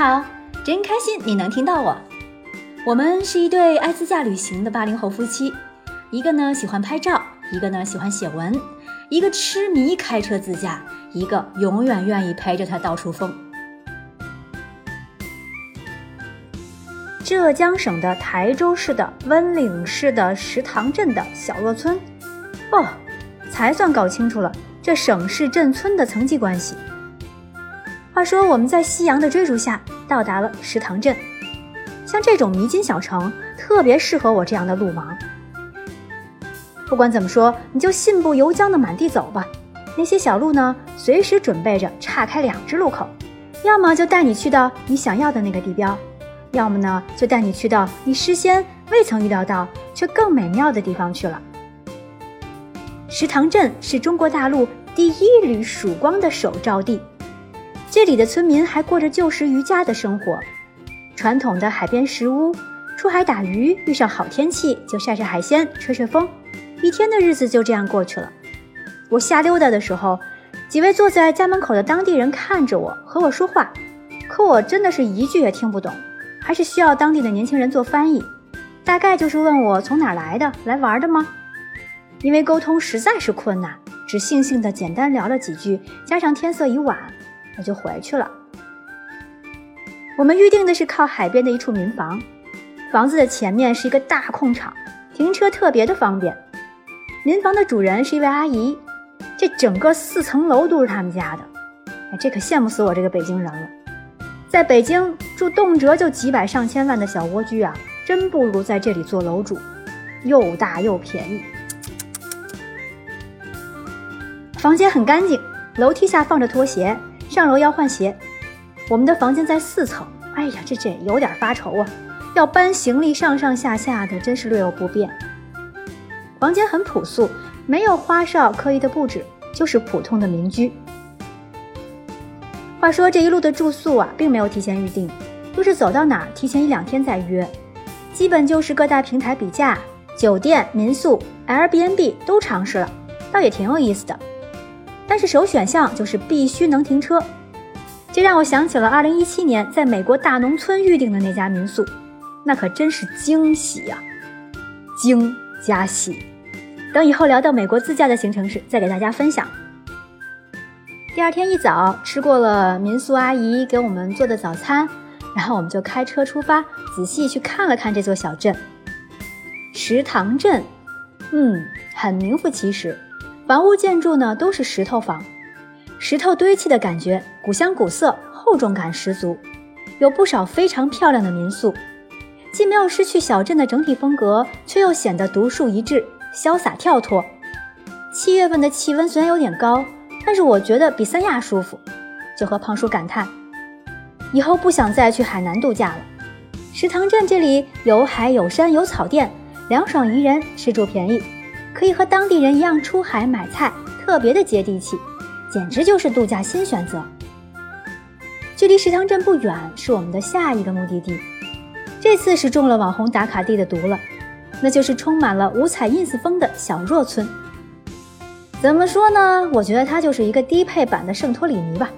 好，真开心你能听到我。我们是一对爱自驾旅行的八零后夫妻，一个呢喜欢拍照，一个呢喜欢写文，一个痴迷开车自驾，一个永远愿意陪着他到处疯。浙江省的台州市的温岭市的石塘镇的小若村，哦，才算搞清楚了这省市镇村的层级关系。话说我们在夕阳的追逐下到达了石塘镇，像这种迷津小城特别适合我这样的路盲。不管怎么说，你就信步游江的满地走吧。那些小路呢，随时准备着岔开两只路口，要么就带你去到你想要的那个地标。要么呢，就带你去到你事先未曾预料到却更美妙的地方去了。石塘镇是中国大陆第一缕曙光的首照地，这里的村民还过着旧时渔家的生活，传统的海边石屋，出海打鱼，遇上好天气就晒晒海鲜，吹吹风，一天的日子就这样过去了。我瞎溜达的时候，几位坐在家门口的当地人看着我，和我说话，可我真的是一句也听不懂。还是需要当地的年轻人做翻译，大概就是问我从哪来的，来玩的吗？因为沟通实在是困难，只悻悻的简单聊了几句，加上天色已晚，我就回去了。我们预定的是靠海边的一处民房，房子的前面是一个大空场，停车特别的方便。民房的主人是一位阿姨，这整个四层楼都是他们家的，哎，这可羡慕死我这个北京人了。在北京住动辄就几百上千万的小蜗居啊，真不如在这里做楼主，又大又便宜。房间很干净，楼梯下放着拖鞋，上楼要换鞋。我们的房间在四层，哎呀，这这有点发愁啊，要搬行李上上下下的，真是略有不便。房间很朴素，没有花哨刻意的布置，就是普通的民居。话说这一路的住宿啊，并没有提前预定，都是走到哪提前一两天再约，基本就是各大平台比价，酒店、民宿、Airbnb 都尝试了，倒也挺有意思的。但是首选项就是必须能停车，这让我想起了2017年在美国大农村预定的那家民宿，那可真是惊喜呀，惊加喜。等以后聊到美国自驾的行程时，再给大家分享。第二天一早，吃过了民宿阿姨给我们做的早餐，然后我们就开车出发，仔细去看了看这座小镇——石塘镇。嗯，很名副其实，房屋建筑呢都是石头房，石头堆砌的感觉，古香古色，厚重感十足。有不少非常漂亮的民宿，既没有失去小镇的整体风格，却又显得独树一帜，潇洒跳脱。七月份的气温虽然有点高。但是我觉得比三亚舒服，就和胖叔感叹，以后不想再去海南度假了。石塘镇这里有海有山有草甸，凉爽宜人，吃住便宜，可以和当地人一样出海买菜，特别的接地气，简直就是度假新选择。距离石塘镇不远，是我们的下一个目的地。这次是中了网红打卡地的毒了，那就是充满了五彩 ins 风的小若村。怎么说呢？我觉得它就是一个低配版的圣托里尼吧。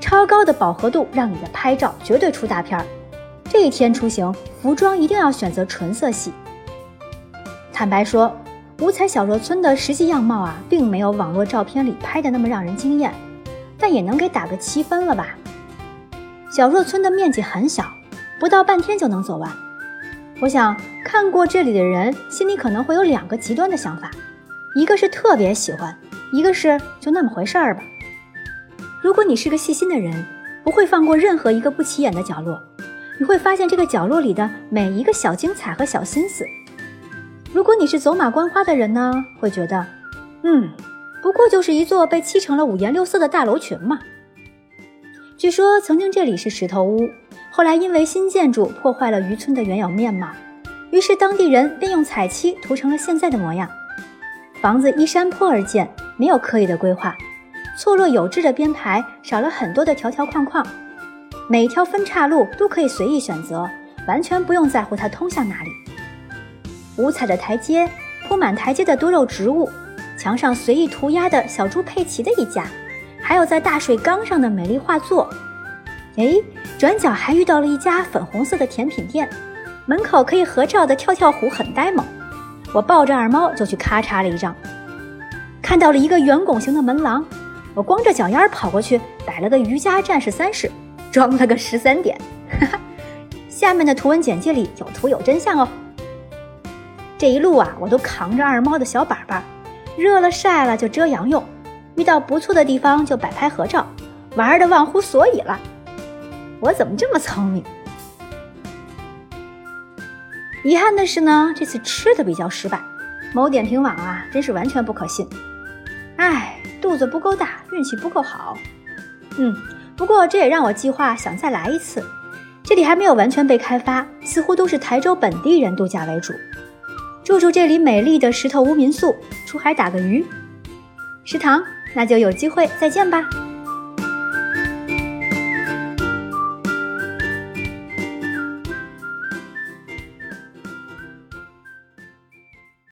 超高的饱和度让你的拍照绝对出大片儿。这一天出行，服装一定要选择纯色系。坦白说，五彩小若村的实际样貌啊，并没有网络照片里拍的那么让人惊艳，但也能给打个七分了吧。小若村的面积很小，不到半天就能走完。我想看过这里的人，心里可能会有两个极端的想法。一个是特别喜欢，一个是就那么回事儿吧。如果你是个细心的人，不会放过任何一个不起眼的角落，你会发现这个角落里的每一个小精彩和小心思。如果你是走马观花的人呢，会觉得，嗯，不过就是一座被漆成了五颜六色的大楼群嘛。据说曾经这里是石头屋，后来因为新建筑破坏了渔村的原有面貌，于是当地人便用彩漆涂成了现在的模样。房子依山坡而建，没有刻意的规划，错落有致的编排少了很多的条条框框，每一条分岔路都可以随意选择，完全不用在乎它通向哪里。五彩的台阶，铺满台阶的多肉植物，墙上随意涂鸦的小猪佩奇的一家，还有在大水缸上的美丽画作。哎，转角还遇到了一家粉红色的甜品店，门口可以合照的跳跳虎很呆萌。我抱着二猫就去咔嚓了一张，看到了一个圆拱形的门廊，我光着脚丫跑过去摆了个瑜伽战士三式，装了个十三点。哈哈，下面的图文简介里有图有真相哦。这一路啊，我都扛着二猫的小板板，热了晒了就遮阳用，遇到不错的地方就摆拍合照，玩的忘乎所以了。我怎么这么聪明？遗憾的是呢，这次吃的比较失败。某点评网啊，真是完全不可信。唉，肚子不够大，运气不够好。嗯，不过这也让我计划想再来一次。这里还没有完全被开发，似乎都是台州本地人度假为主。住住这里美丽的石头屋民宿，出海打个鱼。食堂，那就有机会再见吧。